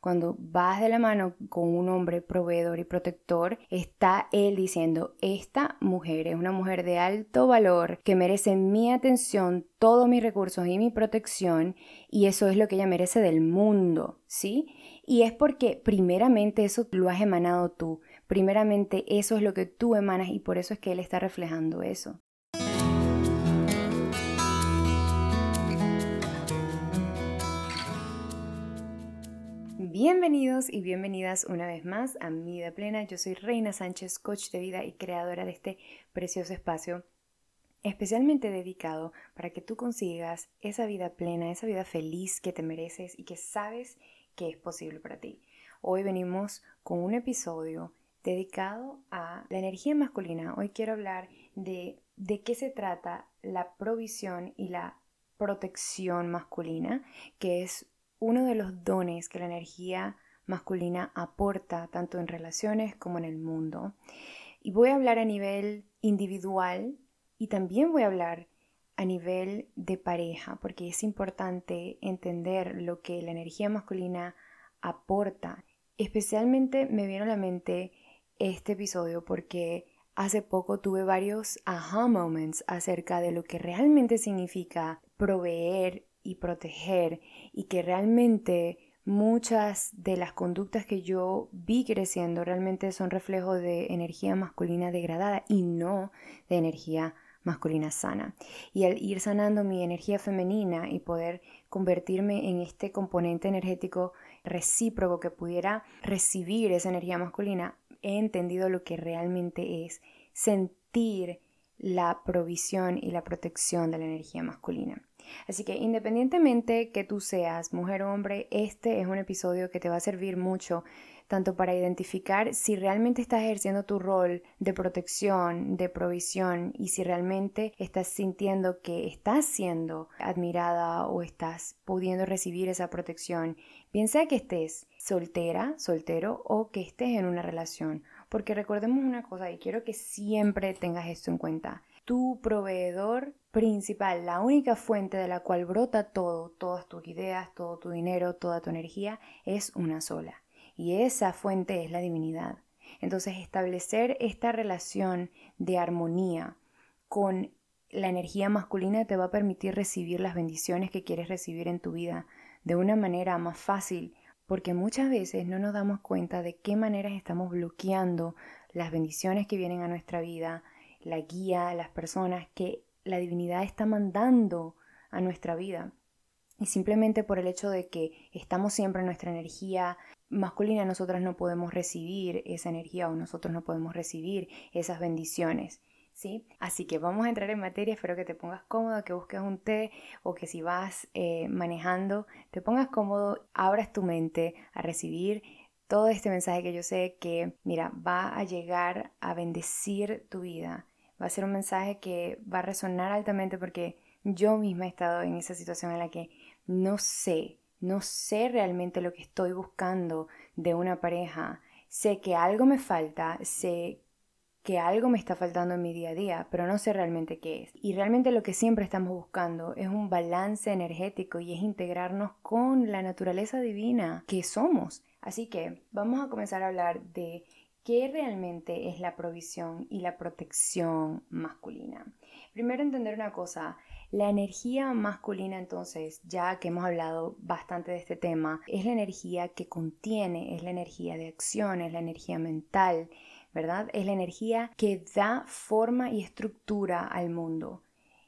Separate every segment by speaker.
Speaker 1: cuando vas de la mano con un hombre proveedor y protector, está él diciendo, esta mujer es una mujer de alto valor que merece mi atención, todos mis recursos y mi protección, y eso es lo que ella merece del mundo, ¿sí? Y es porque primeramente eso lo has emanado tú, primeramente eso es lo que tú emanas y por eso es que él está reflejando eso. Bienvenidos y bienvenidas una vez más a Mi Vida Plena. Yo soy Reina Sánchez, coach de vida y creadora de este precioso espacio especialmente dedicado para que tú consigas esa vida plena, esa vida feliz que te mereces y que sabes que es posible para ti. Hoy venimos con un episodio dedicado a la energía masculina. Hoy quiero hablar de de qué se trata la provisión y la protección masculina, que es uno de los dones que la energía masculina aporta tanto en relaciones como en el mundo. Y voy a hablar a nivel individual y también voy a hablar a nivel de pareja, porque es importante entender lo que la energía masculina aporta. Especialmente me viene a la mente este episodio porque hace poco tuve varios aha moments acerca de lo que realmente significa proveer y proteger y que realmente muchas de las conductas que yo vi creciendo realmente son reflejo de energía masculina degradada y no de energía masculina sana. Y al ir sanando mi energía femenina y poder convertirme en este componente energético recíproco que pudiera recibir esa energía masculina, he entendido lo que realmente es sentir la provisión y la protección de la energía masculina. Así que independientemente que tú seas mujer o hombre, este es un episodio que te va a servir mucho tanto para identificar si realmente estás ejerciendo tu rol de protección, de provisión y si realmente estás sintiendo que estás siendo admirada o estás pudiendo recibir esa protección, bien sea que estés soltera, soltero o que estés en una relación. Porque recordemos una cosa y quiero que siempre tengas esto en cuenta tu proveedor principal, la única fuente de la cual brota todo, todas tus ideas, todo tu dinero, toda tu energía, es una sola. Y esa fuente es la divinidad. Entonces establecer esta relación de armonía con la energía masculina te va a permitir recibir las bendiciones que quieres recibir en tu vida de una manera más fácil, porque muchas veces no nos damos cuenta de qué maneras estamos bloqueando las bendiciones que vienen a nuestra vida, la guía, las personas que la divinidad está mandando a nuestra vida. Y simplemente por el hecho de que estamos siempre en nuestra energía masculina, nosotras no podemos recibir esa energía o nosotros no podemos recibir esas bendiciones. ¿Sí? Así que vamos a entrar en materia, espero que te pongas cómodo, que busques un té o que si vas eh, manejando, te pongas cómodo, abras tu mente a recibir todo este mensaje que yo sé que, mira, va a llegar a bendecir tu vida va a ser un mensaje que va a resonar altamente porque yo misma he estado en esa situación en la que no sé, no sé realmente lo que estoy buscando de una pareja. Sé que algo me falta, sé que algo me está faltando en mi día a día, pero no sé realmente qué es. Y realmente lo que siempre estamos buscando es un balance energético y es integrarnos con la naturaleza divina que somos. Así que vamos a comenzar a hablar de ¿Qué realmente es la provisión y la protección masculina? Primero entender una cosa, la energía masculina entonces, ya que hemos hablado bastante de este tema, es la energía que contiene, es la energía de acción, es la energía mental, ¿verdad? Es la energía que da forma y estructura al mundo.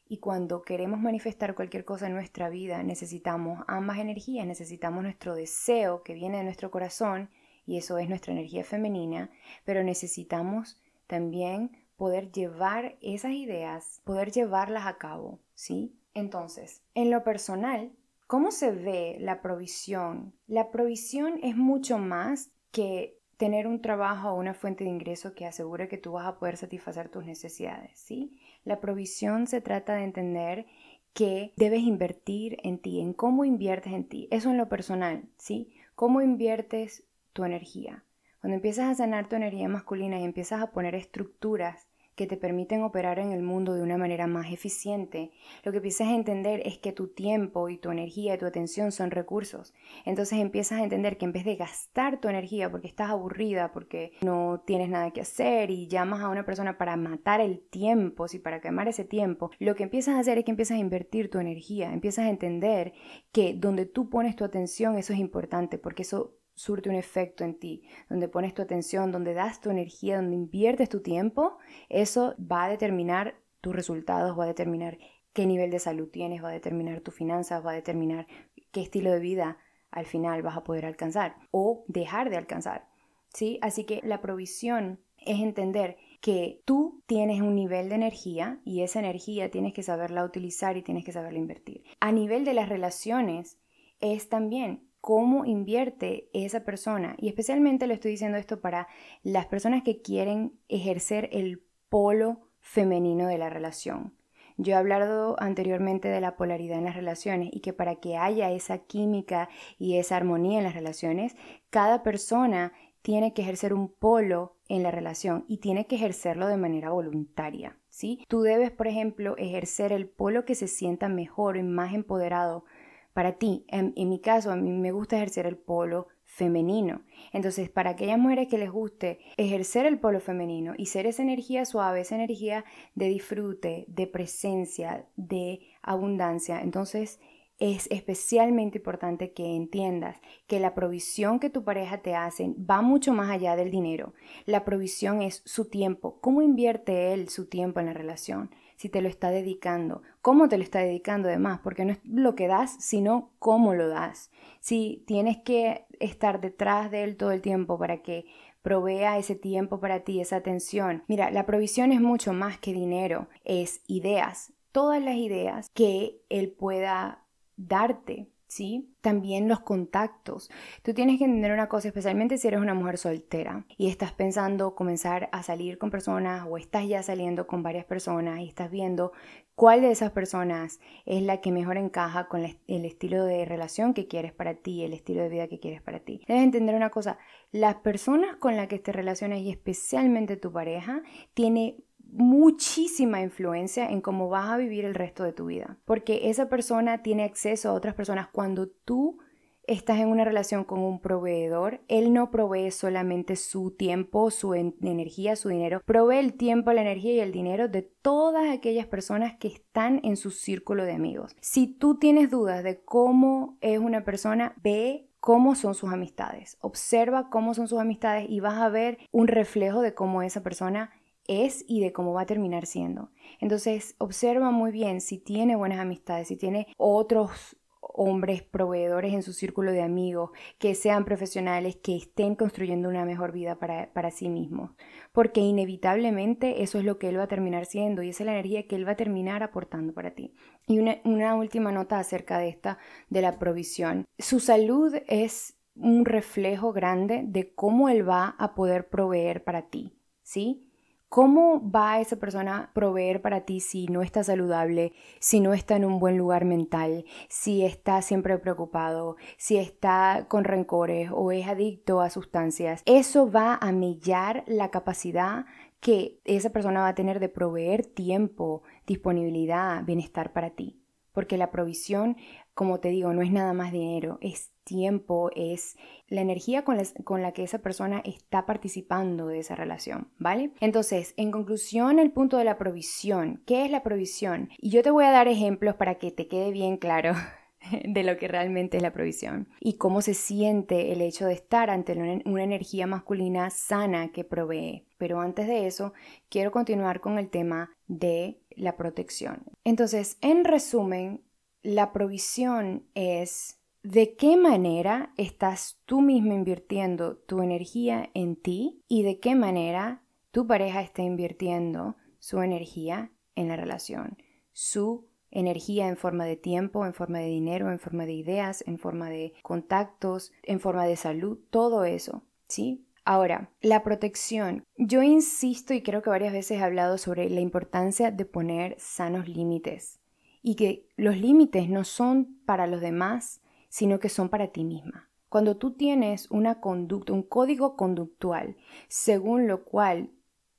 Speaker 1: Y cuando queremos manifestar cualquier cosa en nuestra vida, necesitamos ambas energías, necesitamos nuestro deseo que viene de nuestro corazón y eso es nuestra energía femenina, pero necesitamos también poder llevar esas ideas, poder llevarlas a cabo, ¿sí? Entonces, en lo personal, ¿cómo se ve la provisión? La provisión es mucho más que tener un trabajo o una fuente de ingreso que asegure que tú vas a poder satisfacer tus necesidades, ¿sí? La provisión se trata de entender que debes invertir en ti, en cómo inviertes en ti. Eso en lo personal, ¿sí? Cómo inviertes tu energía. Cuando empiezas a sanar tu energía masculina y empiezas a poner estructuras que te permiten operar en el mundo de una manera más eficiente, lo que empiezas a entender es que tu tiempo y tu energía y tu atención son recursos. Entonces empiezas a entender que en vez de gastar tu energía porque estás aburrida, porque no tienes nada que hacer y llamas a una persona para matar el tiempo, si para quemar ese tiempo, lo que empiezas a hacer es que empiezas a invertir tu energía, empiezas a entender que donde tú pones tu atención eso es importante porque eso surte un efecto en ti, donde pones tu atención, donde das tu energía, donde inviertes tu tiempo, eso va a determinar tus resultados, va a determinar qué nivel de salud tienes, va a determinar tus finanzas, va a determinar qué estilo de vida al final vas a poder alcanzar o dejar de alcanzar. ¿sí? Así que la provisión es entender que tú tienes un nivel de energía y esa energía tienes que saberla utilizar y tienes que saberla invertir. A nivel de las relaciones es también cómo invierte esa persona. Y especialmente le estoy diciendo esto para las personas que quieren ejercer el polo femenino de la relación. Yo he hablado anteriormente de la polaridad en las relaciones y que para que haya esa química y esa armonía en las relaciones, cada persona tiene que ejercer un polo en la relación y tiene que ejercerlo de manera voluntaria, ¿sí? Tú debes, por ejemplo, ejercer el polo que se sienta mejor y más empoderado para ti. En, mi caso, a mí me gusta ejercer el polo femenino. Entonces, para aquellas mujeres que les guste ejercer el polo femenino y ser esa energía suave, esa energía de disfrute, de presencia, de abundancia, entonces es especialmente importante que entiendas que la provisión que tu pareja te hace va mucho más allá del dinero. La provisión es su tiempo. ¿Cómo invierte él su tiempo en la relación? Si te lo está dedicando, cómo te lo está dedicando además, porque no es lo que das, sino cómo lo das. Si tienes que estar detrás de él todo el tiempo para que provea ese tiempo para ti, esa atención. Mira, la provisión es mucho más que dinero, es ideas, todas las ideas que él pueda darte, ¿sí? También los contactos. Tú tienes que entender una cosa, especialmente si eres una mujer soltera y estás pensando comenzar a salir con personas o estás ya saliendo con varias personas y estás viendo cuál de esas personas es la que mejor encaja con el estilo de relación que quieres para ti, el estilo de vida que quieres para ti. Debes entender una cosa, las personas con las que te relacionas y especialmente tu pareja tiene muchísima influencia en cómo vas a vivir el resto de tu vida. Porque esa persona tiene acceso a otras personas cuando tú estás en una relación con un proveedor, él no provee solamente su tiempo, su energía, su dinero, provee el tiempo, la energía y el dinero de todas aquellas personas que están en su círculo de amigos. Si tú tienes dudas de cómo es una persona, ve cómo son sus amistades, observa cómo son sus amistades y vas a ver un reflejo de cómo esa persona es y de cómo va a terminar siendo. Entonces, observa muy bien si tiene buenas amistades, si tiene otros hombres proveedores en su círculo de amigos, que sean profesionales, que estén construyendo una mejor vida para, sí mismos. Porque inevitablemente eso es lo que él va a terminar siendo y es la energía que él va a terminar aportando para ti. Y una, una última nota acerca de esta, de la provisión. Su salud es un reflejo grande de cómo él va a poder proveer para ti, ¿sí? ¿Cómo va esa persona a proveer para ti si no está saludable, si no está en un buen lugar mental, si está siempre preocupado, si está con rencores o es adicto a sustancias? Eso va a millar la capacidad que esa persona va a tener de proveer tiempo, disponibilidad, bienestar para ti. Porque la provisión, como te digo, no es nada más dinero, es tiempo, es la energía con la, que esa persona está participando de esa relación, ¿vale? Entonces, en conclusión, el punto de la provisión. ¿Qué es la provisión? Y yo te voy a dar ejemplos para que te quede bien claro de lo que realmente es la provisión y cómo se siente el hecho de estar ante una energía masculina sana que provee. Pero antes de eso, quiero continuar con el tema de la protección. Entonces, en resumen, la provisión es ¿De qué manera estás tú mismo invirtiendo tu energía en ti y de qué manera tu pareja está invirtiendo su energía en la relación? Su energía en forma de tiempo, en forma de dinero, en forma de ideas, en forma de contactos, en forma de salud, todo eso, ¿sí? Ahora, la protección. Yo insisto y creo que varias veces he hablado sobre la importancia de poner sanos límites y que los límites no son para los demás, sino que son para ti misma. Cuando tú tienes una conducta, un código conductual, según lo cual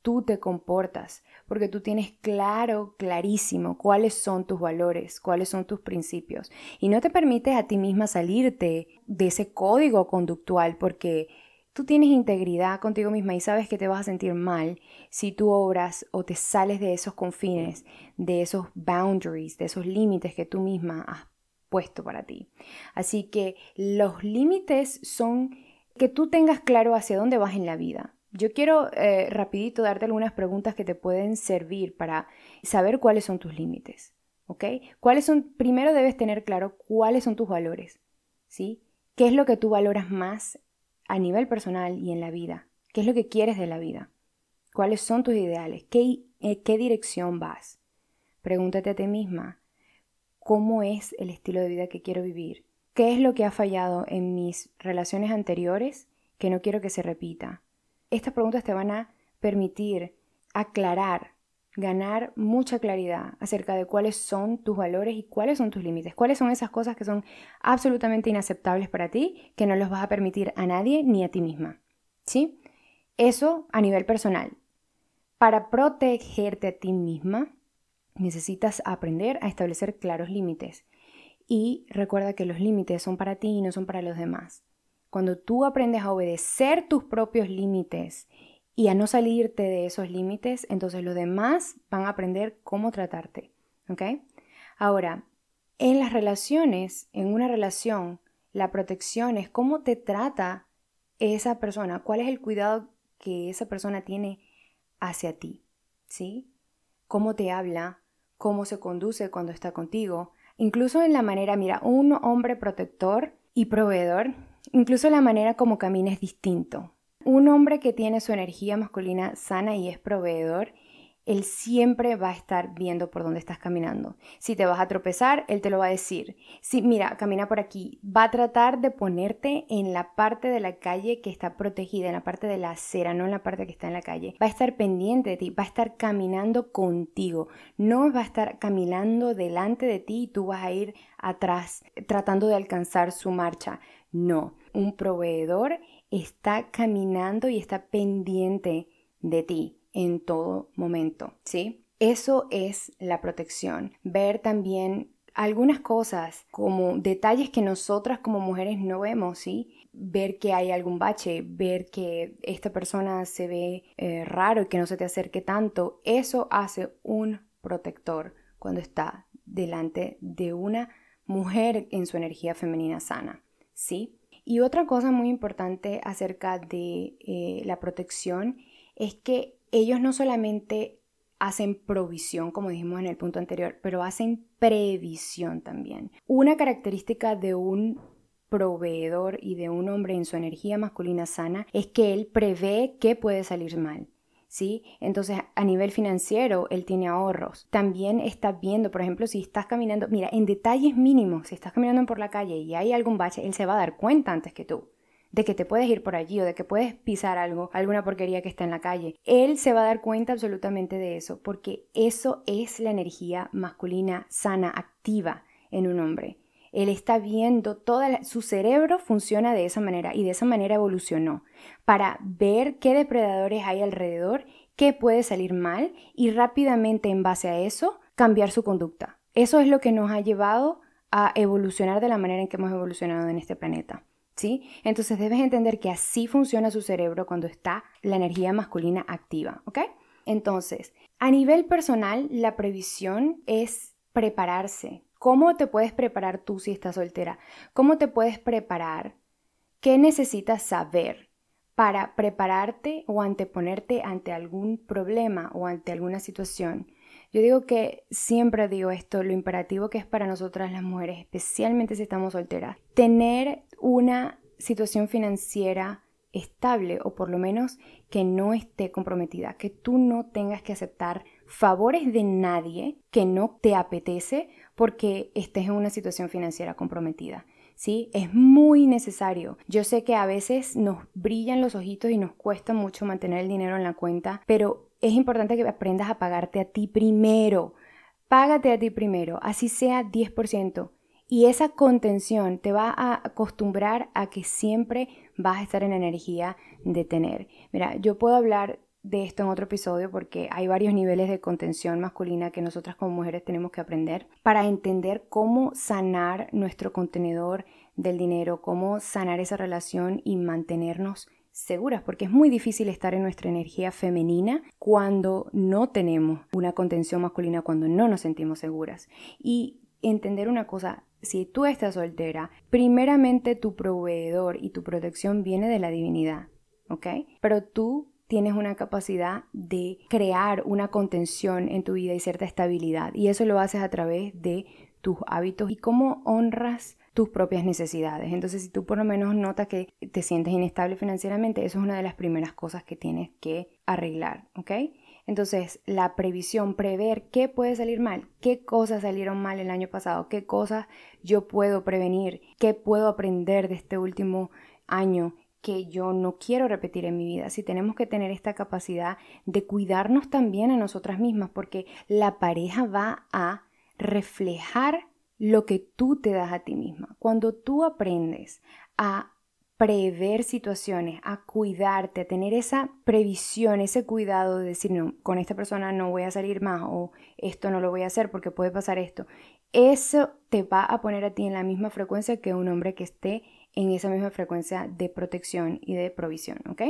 Speaker 1: tú te comportas, porque tú tienes claro, clarísimo cuáles son tus valores, cuáles son tus principios. Y no te permites a ti misma salirte de ese código conductual porque tú tienes integridad contigo misma y sabes que te vas a sentir mal si tú obras o te sales de esos confines, de esos boundaries, de esos límites que tú misma has puesto para ti. Así que los límites son que tú tengas claro hacia dónde vas en la vida. Yo quiero eh, rapidito darte algunas preguntas que te pueden servir para saber cuáles son tus límites, ¿ok? ¿Cuáles son? Primero debes tener claro cuáles son tus valores, ¿sí? ¿Qué es lo que tú valoras más a nivel personal y en la vida? ¿Qué es lo que quieres de la vida? ¿Cuáles son tus ideales? ¿Qué, eh, qué dirección vas? Pregúntate a ti misma, ¿cómo es el estilo de vida que quiero vivir? ¿Qué es lo que ha fallado en mis relaciones anteriores que no quiero que se repita? Estas preguntas te van a permitir aclarar, ganar mucha claridad acerca de cuáles son tus valores y cuáles son tus límites, cuáles son esas cosas que son absolutamente inaceptables para ti, que no los vas a permitir a nadie ni a ti misma. ¿Sí? Eso a nivel personal. Para protegerte a ti misma, necesitas aprender a establecer claros límites. Y recuerda que los límites son para ti y no son para los demás. Cuando tú aprendes a obedecer tus propios límites y a no salirte de esos límites, entonces los demás van a aprender cómo tratarte. ¿Ok? Ahora, en las relaciones, en una relación, la protección es cómo te trata esa persona, cuál es el cuidado que esa persona tiene hacia ti, ¿sí? Cómo te habla, cómo se conduce cuando está contigo, incluso en la manera, mira, un hombre protector y proveedor Incluso la manera como camina es distinto. Un hombre que tiene su energía masculina sana y es proveedor, él siempre va a estar viendo por dónde estás caminando. Si te vas a tropezar, él te lo va a decir. Si, mira, camina por aquí. Va a tratar de ponerte en la parte de la calle que está protegida, en la parte de la acera, no en la parte que está en la calle. Va a estar pendiente de ti, va a estar caminando contigo. No va a estar caminando delante de ti y tú vas a ir atrás tratando de alcanzar su marcha. No, un proveedor está caminando y está pendiente de ti en todo momento, ¿sí? Eso es la protección. Ver también algunas cosas como detalles que nosotras como mujeres no vemos, ¿sí? Ver que hay algún bache, ver que esta persona se ve eh, raro y que no se te acerque tanto, eso hace un protector cuando está delante de una mujer en su energía femenina sana. ¿sí? Y otra cosa muy importante acerca de eh, la protección es que ellos no solamente hacen provisión, como dijimos en el punto anterior, pero hacen previsión también. Una característica de un proveedor y de un hombre en su energía masculina sana es que él prevé qué puede salir mal. ¿sí? Entonces, a nivel financiero, él tiene ahorros. También está viendo, por ejemplo, si estás caminando, mira, en detalles mínimos, si estás caminando por la calle y hay algún bache, él se va a dar cuenta antes que tú de que te puedes ir por allí o de que puedes pisar algo, alguna porquería que está en la calle. Él se va a dar cuenta absolutamente de eso, porque eso es la energía masculina sana, activa en un hombre. Él está viendo toda su cerebro funciona de esa manera y de esa manera evolucionó para ver qué depredadores hay alrededor, qué puede salir mal y rápidamente en base a eso cambiar su conducta. Eso es lo que nos ha llevado a evolucionar de la manera en que hemos evolucionado en este planeta. Entonces debes entender que así funciona su cerebro cuando está la energía masculina activa, ¿ok? Entonces, a nivel personal, la previsión es prepararse, ¿Cómo te puedes preparar tú si estás soltera? ¿Cómo te puedes preparar? ¿Qué necesitas saber para prepararte o anteponerte ante algún problema o ante alguna situación? Yo digo que siempre digo esto, lo imperativo que es para nosotras las mujeres, especialmente si estamos solteras, tener una situación financiera estable o por lo menos que no esté comprometida, que tú no tengas que aceptar favores de nadie que no te apetece porque estés en una situación financiera comprometida. ¿Sí? Es muy necesario. Yo sé que a veces nos brillan los ojitos y nos cuesta mucho mantener el dinero en la cuenta, pero es importante que aprendas a pagarte a ti primero. Págate a ti primero, así sea 10%. Y esa contención te va a acostumbrar a que siempre vas a estar en energía de tener. Mira, yo puedo hablar de esto en otro episodio porque hay varios niveles de contención masculina que nosotras como mujeres tenemos que aprender para entender cómo sanar nuestro contenedor del dinero, cómo sanar esa relación y mantenernos seguras, porque es muy difícil estar en nuestra energía femenina cuando no tenemos una contención masculina, cuando no nos sentimos seguras. Y entender una cosa, si tú estás soltera, primeramente tu proveedor y tu protección viene de la divinidad, ¿ok? Pero tú tienes una capacidad de crear una contención en tu vida y cierta estabilidad. Y eso lo haces a través de tus hábitos y cómo honras tus propias necesidades. Entonces, si tú por lo menos notas que te sientes inestable financieramente, eso es una de las primeras cosas que tienes que arreglar, ¿ok? Entonces, la previsión, prever qué puede salir mal, qué cosas salieron mal el año pasado, qué cosas yo puedo prevenir, qué puedo aprender de este último año que yo no quiero repetir en mi vida. Si tenemos que tener esta capacidad de cuidarnos también a nosotras mismas, porque la pareja va a reflejar lo que tú te das a ti misma. Cuando tú aprendes a prever situaciones, a cuidarte, a tener esa previsión, ese cuidado de decir, no, con esta persona no voy a salir más o esto no lo voy a hacer porque puede pasar esto. Eso te va a poner a ti en la misma frecuencia que un hombre que esté en esa misma frecuencia de protección y de provisión, ¿ok?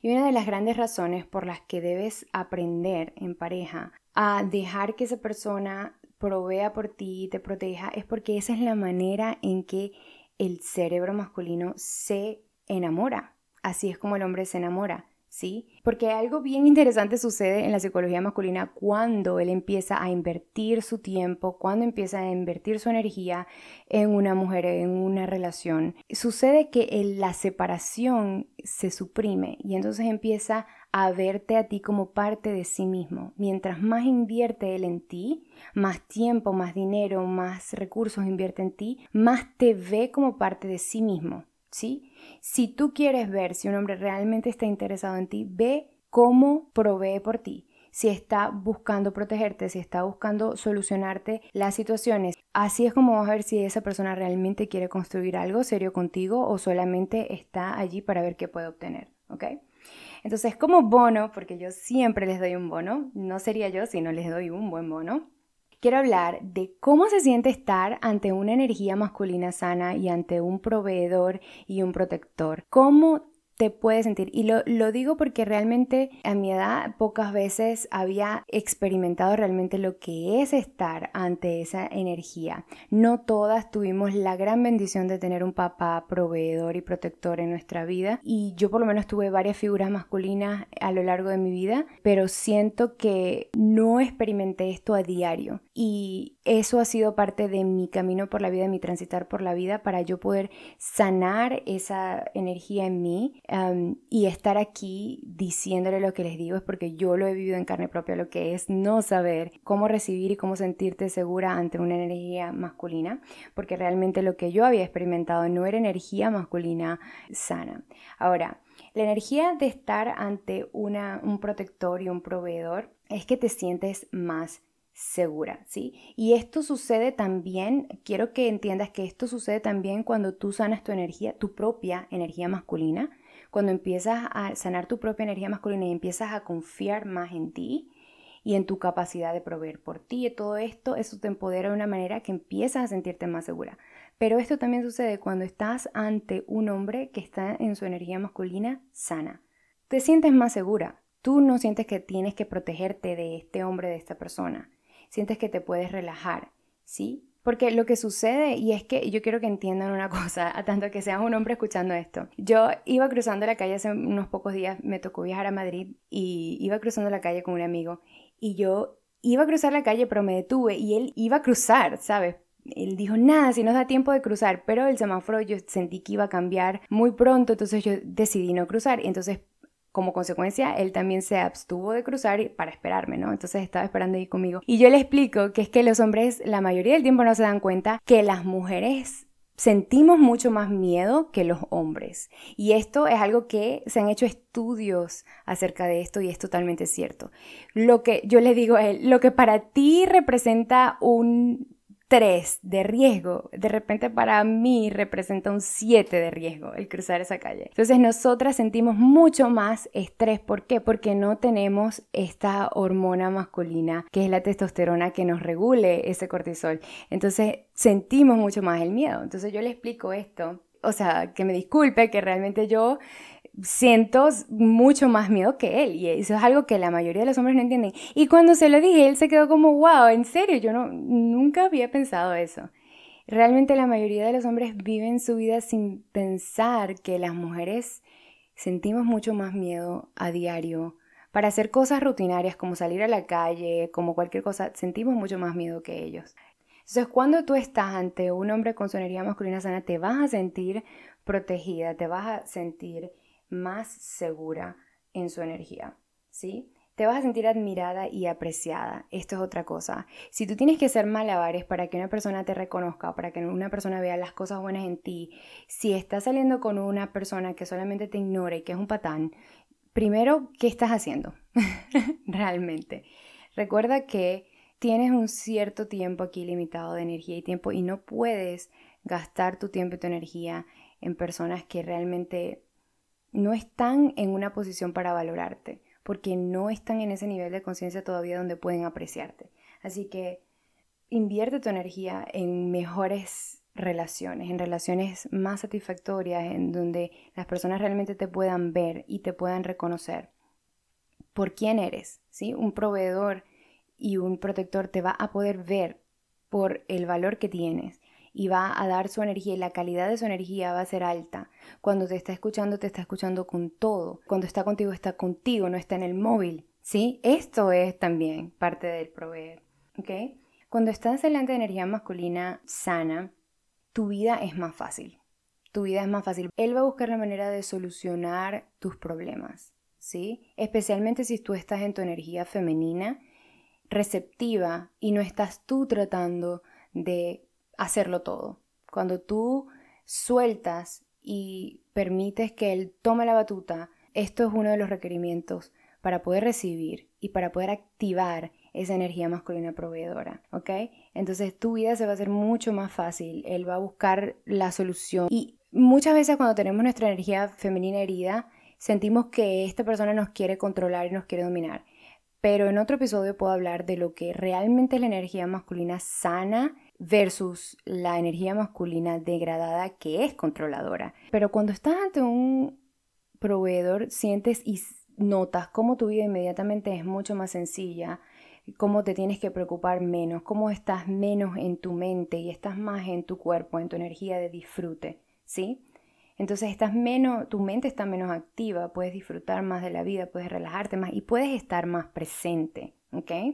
Speaker 1: Y una de las grandes razones por las que debes aprender en pareja a dejar que esa persona provea por ti y te proteja es porque esa es la manera en que el cerebro masculino se enamora. Así es como el hombre se enamora. ¿Sí? Porque algo bien interesante sucede en la psicología masculina cuando él empieza a invertir su tiempo, cuando empieza a invertir su energía en una mujer, en una relación. Sucede que la separación se suprime y entonces empieza a verte a ti como parte de sí mismo. Mientras más invierte él en ti, más tiempo, más dinero, más recursos invierte en ti, más te ve como parte de sí mismo. ¿Sí? Si tú quieres ver si un hombre realmente está interesado en ti, ve cómo provee por ti. Si está buscando protegerte, si está buscando solucionarte las situaciones. Así es como vamos a ver si esa persona realmente quiere construir algo serio contigo o solamente está allí para ver qué puede obtener. ¿Ok? Entonces, como bono, porque yo siempre les doy un bono, no sería yo si no les doy un buen bono, quiero hablar de cómo se siente estar ante una energía masculina sana y ante un proveedor y un protector. Cómo te puedes sentir. Y lo, lo, digo porque realmente a mi edad pocas veces había experimentado realmente lo que es estar ante esa energía. No todas tuvimos la gran bendición de tener un papá proveedor y protector en nuestra vida. Y yo por lo menos tuve varias figuras masculinas a lo largo de mi vida, pero siento que no experimenté esto a diario. Y eso ha sido parte de mi camino por la vida, de mi transitar por la vida, para yo poder sanar esa energía en mí y estar aquí diciéndole lo que les digo es porque yo lo he vivido en carne propia, lo que es no saber cómo recibir y cómo sentirte segura ante una energía masculina, porque realmente lo que yo había experimentado no era energía masculina sana. Ahora, la energía de estar ante un protector y un proveedor es que te sientes más segura, ¿sí? Y esto sucede también, quiero que entiendas que esto sucede también cuando tú sanas tu energía, tu propia energía masculina, cuando empiezas a sanar tu propia energía masculina y empiezas a confiar más en ti y en tu capacidad de proveer por ti y todo esto, eso te empodera de una manera que empiezas a sentirte más segura. Pero esto también sucede cuando estás ante un hombre que está en su energía masculina sana. Te sientes más segura. Tú no sientes que tienes que protegerte de este hombre, de esta persona sientes que te puedes relajar, ¿sí? Porque lo que sucede, y es que yo quiero que entiendan una cosa, a tanto que seas un hombre escuchando esto. Yo iba cruzando la calle hace unos pocos días, me tocó viajar a Madrid y iba cruzando la calle con un amigo y yo iba a cruzar la calle pero me detuve y él iba a cruzar, ¿sabes? Él dijo, nada, si nos da tiempo de cruzar, pero el semáforo yo sentí que iba a cambiar muy pronto, entonces yo decidí no cruzar. Entonces como consecuencia, él también se abstuvo de cruzar para esperarme, ¿no? Entonces estaba esperando ahí conmigo. Y yo le explico que es que los hombres la mayoría del tiempo no se dan cuenta que las mujeres sentimos mucho más miedo que los hombres. Y esto es algo que se han hecho estudios acerca de esto y es totalmente cierto. Lo que yo le digo a él, lo que para ti representa un 3 de riesgo, de repente para mí representa un 7 de riesgo el cruzar esa calle. Entonces nosotras sentimos mucho más estrés. ¿Por qué? Porque no tenemos esta hormona masculina que es la testosterona que nos regule ese cortisol. Entonces sentimos mucho más el miedo. Entonces yo le explico esto. O sea, que me disculpe, que realmente yo siento mucho más miedo que él y eso es algo que la mayoría de los hombres no entienden. Y cuando se lo dije, él se quedó como, wow, en serio, yo no, nunca había pensado eso. Realmente la mayoría de los hombres viven su vida sin pensar que las mujeres sentimos mucho más miedo a diario. Para hacer cosas rutinarias como salir a la calle, como cualquier cosa, sentimos mucho más miedo que ellos. Entonces, cuando tú estás ante un hombre con su energía masculina sana, te vas a sentir protegida, te vas a sentir más segura en su energía, ¿sí? Te vas a sentir admirada y apreciada. Esto es otra cosa. Si tú tienes que hacer malabares para que una persona te reconozca, para que una persona vea las cosas buenas en ti, si estás saliendo con una persona que solamente te ignora y que es un patán, primero, ¿qué estás haciendo? Realmente. Recuerda que tienes un cierto tiempo aquí limitado de energía y tiempo y no puedes gastar tu tiempo y tu energía en personas que realmente no están en una posición para valorarte, porque no están en ese nivel de conciencia todavía donde pueden apreciarte. Así que invierte tu energía en mejores relaciones, en relaciones más satisfactorias, en donde las personas realmente te puedan ver y te puedan reconocer por quién eres, ¿sí? Un proveedor y un protector te va a poder ver por el valor que tienes y va a dar su energía y la calidad de su energía va a ser alta. Cuando te está escuchando, te está escuchando con todo. Cuando está contigo, está contigo, no está en el móvil. ¿Sí? Esto es también parte del proveer. Cuando estás en la energía masculina sana, tu vida es más fácil. Tu vida es más fácil. Él va a buscar la manera de solucionar tus problemas. ¿Sí? Especialmente si tú estás en tu energía femenina, receptiva y no estás tú tratando de hacerlo todo. Cuando tú sueltas y permites que Él tome la batuta, esto es uno de los requerimientos para poder recibir y para poder activar esa energía masculina proveedora, ¿ok? Entonces tu vida se va a hacer mucho más fácil, Él va a buscar la solución y muchas veces cuando tenemos nuestra energía femenina herida, sentimos que esta persona nos quiere controlar y nos quiere dominar. Pero en otro episodio puedo hablar de lo que realmente es la energía masculina sana versus la energía masculina degradada que es controladora. Pero cuando estás ante un proveedor, sientes y notas cómo tu vida inmediatamente es mucho más sencilla, cómo te tienes que preocupar menos, cómo estás menos en tu mente y estás más en tu cuerpo, en tu energía de disfrute, ¿sí? Entonces estás menos, tu mente está menos activa, puedes disfrutar más de la vida, puedes relajarte más y puedes estar más presente.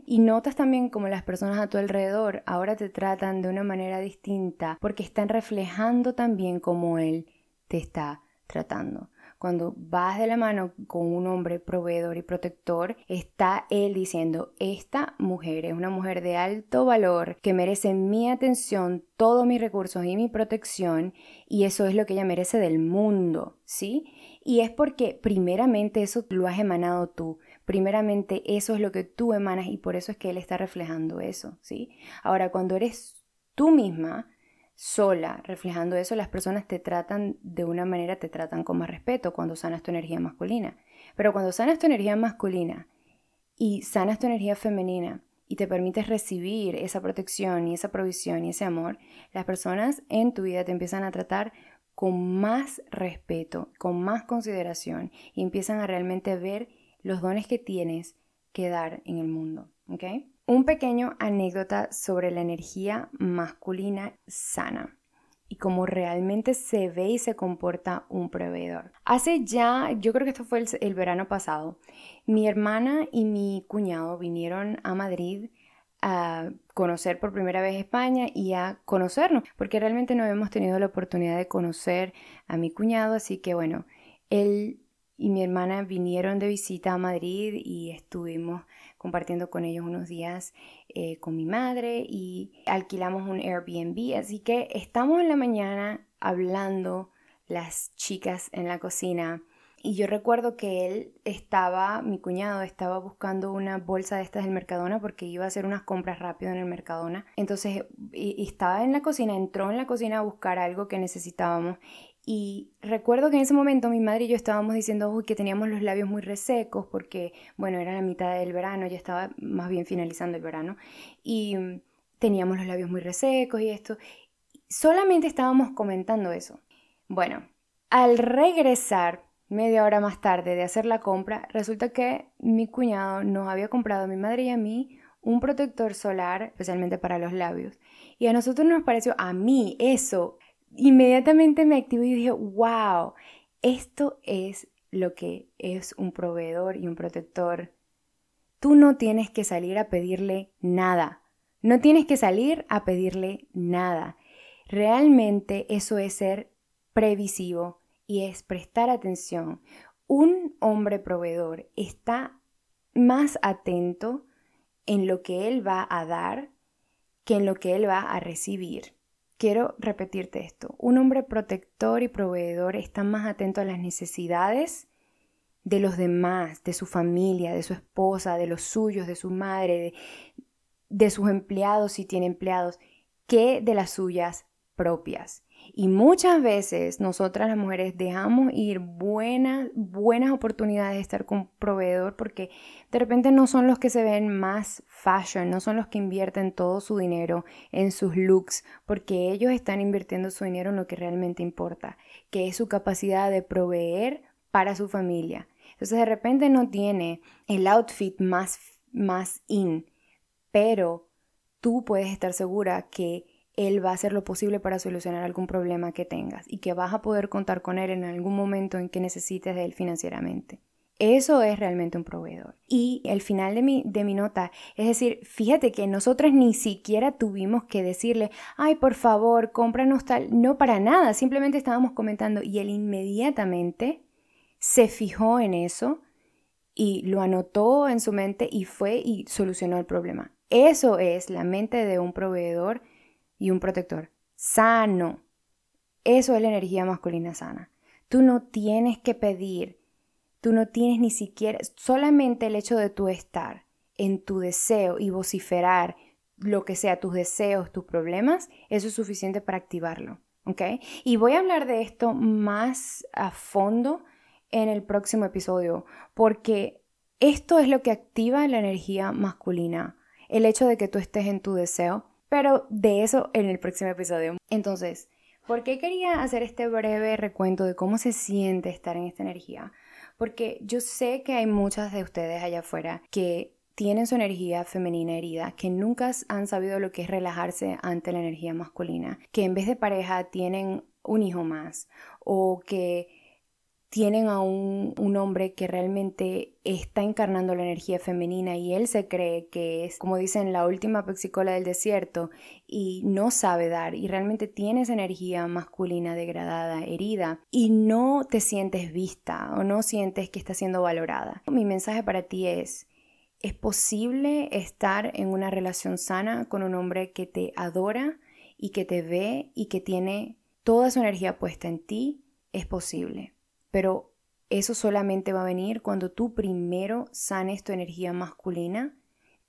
Speaker 1: Y notas también como las personas a tu alrededor ahora te tratan de una manera distinta porque están reflejando también cómo él te está tratando. Cuando vas de la mano con un hombre proveedor y protector, está él diciendo, esta mujer es una mujer de alto valor que merece mi atención, todos mis recursos y mi protección, y eso es lo que ella merece del mundo, ¿sí? Y es porque primeramente eso lo has emanado tú, primeramente eso es lo que tú emanas y por eso es que Él está reflejando eso, ¿sí? Ahora, cuando eres tú misma, sola, reflejando eso, las personas te tratan de una manera, te tratan con más respeto cuando sanas tu energía masculina. Pero cuando sanas tu energía masculina y sanas tu energía femenina y te permites recibir esa protección y esa provisión y ese amor, las personas en tu vida te empiezan a tratar con más respeto, con más consideración y empiezan a realmente ver los dones que tienes que dar en el mundo. Un pequeño anécdota sobre la energía masculina sana y cómo realmente se ve y se comporta un proveedor. Hace ya, yo creo que esto fue el, verano pasado, mi hermana y mi cuñado vinieron a Madrid a conocer por primera vez España y a conocernos, porque realmente no hemos tenido la oportunidad de conocer a mi cuñado, así que bueno, él y mi hermana vinieron de visita a Madrid y estuvimos compartiendo con ellos unos días eh, con mi madre y alquilamos un Airbnb. Así que estamos en la mañana hablando las chicas en la cocina Y yo recuerdo que él estaba, mi cuñado estaba buscando una bolsa de estas del Mercadona porque iba a hacer unas compras rápido en el Mercadona. Entonces, y, estaba en la cocina, entró en la cocina a buscar algo que necesitábamos. Y recuerdo que en ese momento mi madre y yo estábamos diciendo uy, que teníamos los labios muy resecos porque, bueno, era la mitad del verano, ya estaba más bien finalizando el verano. Y teníamos los labios muy resecos y esto. Solamente estábamos comentando eso. Bueno, al regresar media hora más tarde de hacer la compra, resulta que mi cuñado nos había comprado a mi madre y a mí un protector solar, especialmente para los labios. Y a nosotros nos pareció, a mí, eso. Inmediatamente me activé y dije, wow, esto es lo que es un proveedor y un protector. Tú no tienes que salir a pedirle nada. No tienes que salir a pedirle nada. Realmente eso es ser previsivo y es prestar atención. Un hombre proveedor está más atento en lo que él va a dar que en lo que él va a recibir. Quiero repetirte esto. Un hombre protector y proveedor está más atento a las necesidades de los demás, de su familia, de su esposa, de los suyos, de su madre, de, sus empleados si tiene empleados, que de las suyas propias. Y muchas veces nosotras las mujeres dejamos ir buenas, buenas oportunidades de estar con proveedor porque de repente no son los que se ven más fashion, no son los que invierten todo su dinero en sus looks, porque ellos están invirtiendo su dinero en lo que realmente importa, que es su capacidad de proveer para su familia. Entonces de repente no tiene el outfit más, más in, pero tú puedes estar segura que él va a hacer lo posible para solucionar algún problema que tengas y que vas a poder contar con él en algún momento en que necesites de él financieramente. Eso es realmente un proveedor. Y el final de mi, de mi nota, es decir, fíjate que nosotras ni siquiera tuvimos que decirle, ay, por favor, cómpranos tal. No para nada, simplemente estábamos comentando y él inmediatamente se fijó en eso y lo anotó en su mente y fue y solucionó el problema. Eso es la mente de un proveedor y un protector sano. Eso es la energía masculina sana. Tú no tienes que pedir, tú no tienes ni siquiera, solamente el hecho de tú estar en tu deseo y vociferar lo que sea tus deseos, tus problemas, eso es suficiente para activarlo. Y voy a hablar de esto más a fondo en el próximo episodio, porque esto es lo que activa la energía masculina. El hecho de que tú estés en tu deseo pero de eso en el próximo episodio. Entonces, ¿por qué quería hacer este breve recuento de cómo se siente estar en esta energía? Porque yo sé que hay muchas de ustedes allá afuera que tienen su energía femenina herida, que nunca han sabido lo que es relajarse ante la energía masculina, que en vez de pareja tienen un hijo más o que tienen a un, hombre que realmente está encarnando la energía femenina y él se cree que es, como dicen, la última pexicola del desierto y no sabe dar y realmente tienes energía masculina degradada, herida y no te sientes vista o no sientes que está siendo valorada. Mi mensaje para ti es, es posible estar en una relación sana con un hombre que te adora y que te ve y que tiene toda su energía puesta en ti. Es posible pero eso solamente va a venir cuando tú primero sanes tu energía masculina,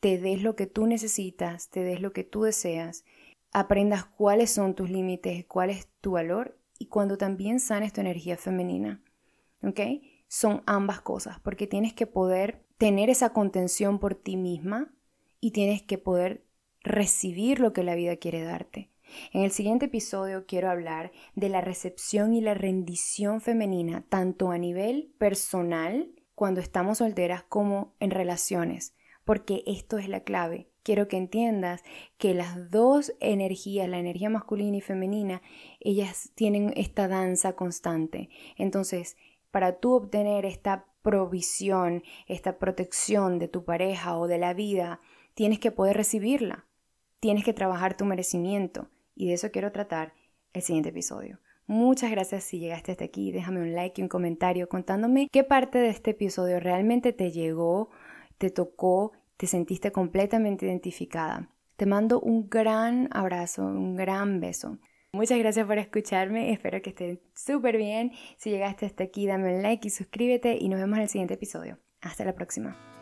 Speaker 1: te des lo que tú necesitas, te des lo que tú deseas, aprendas cuáles son tus límites, cuál es tu valor y cuando también sanes tu energía femenina. ¿Ok? Son ambas cosas, porque tienes que poder tener esa contención por ti misma y tienes que poder recibir lo que la vida quiere darte. En el siguiente episodio quiero hablar de la recepción y la rendición femenina, tanto a nivel personal, cuando estamos solteras, como en relaciones, porque esto es la clave. Quiero que entiendas que las dos energías, la energía masculina y femenina, ellas tienen esta danza constante. Entonces, para tú obtener esta provisión, esta protección de tu pareja o de la vida, tienes que poder recibirla. Tienes que trabajar tu merecimiento y de eso quiero tratar el siguiente episodio. Muchas gracias si llegaste hasta aquí. Déjame un like y un comentario contándome qué parte de este episodio realmente te llegó, te tocó, te sentiste completamente identificada. Te mando un gran abrazo, un gran beso. Muchas gracias por escucharme, espero que estén súper bien. Si llegaste hasta aquí, dame un like y suscríbete y nos vemos en el siguiente episodio. Hasta la próxima.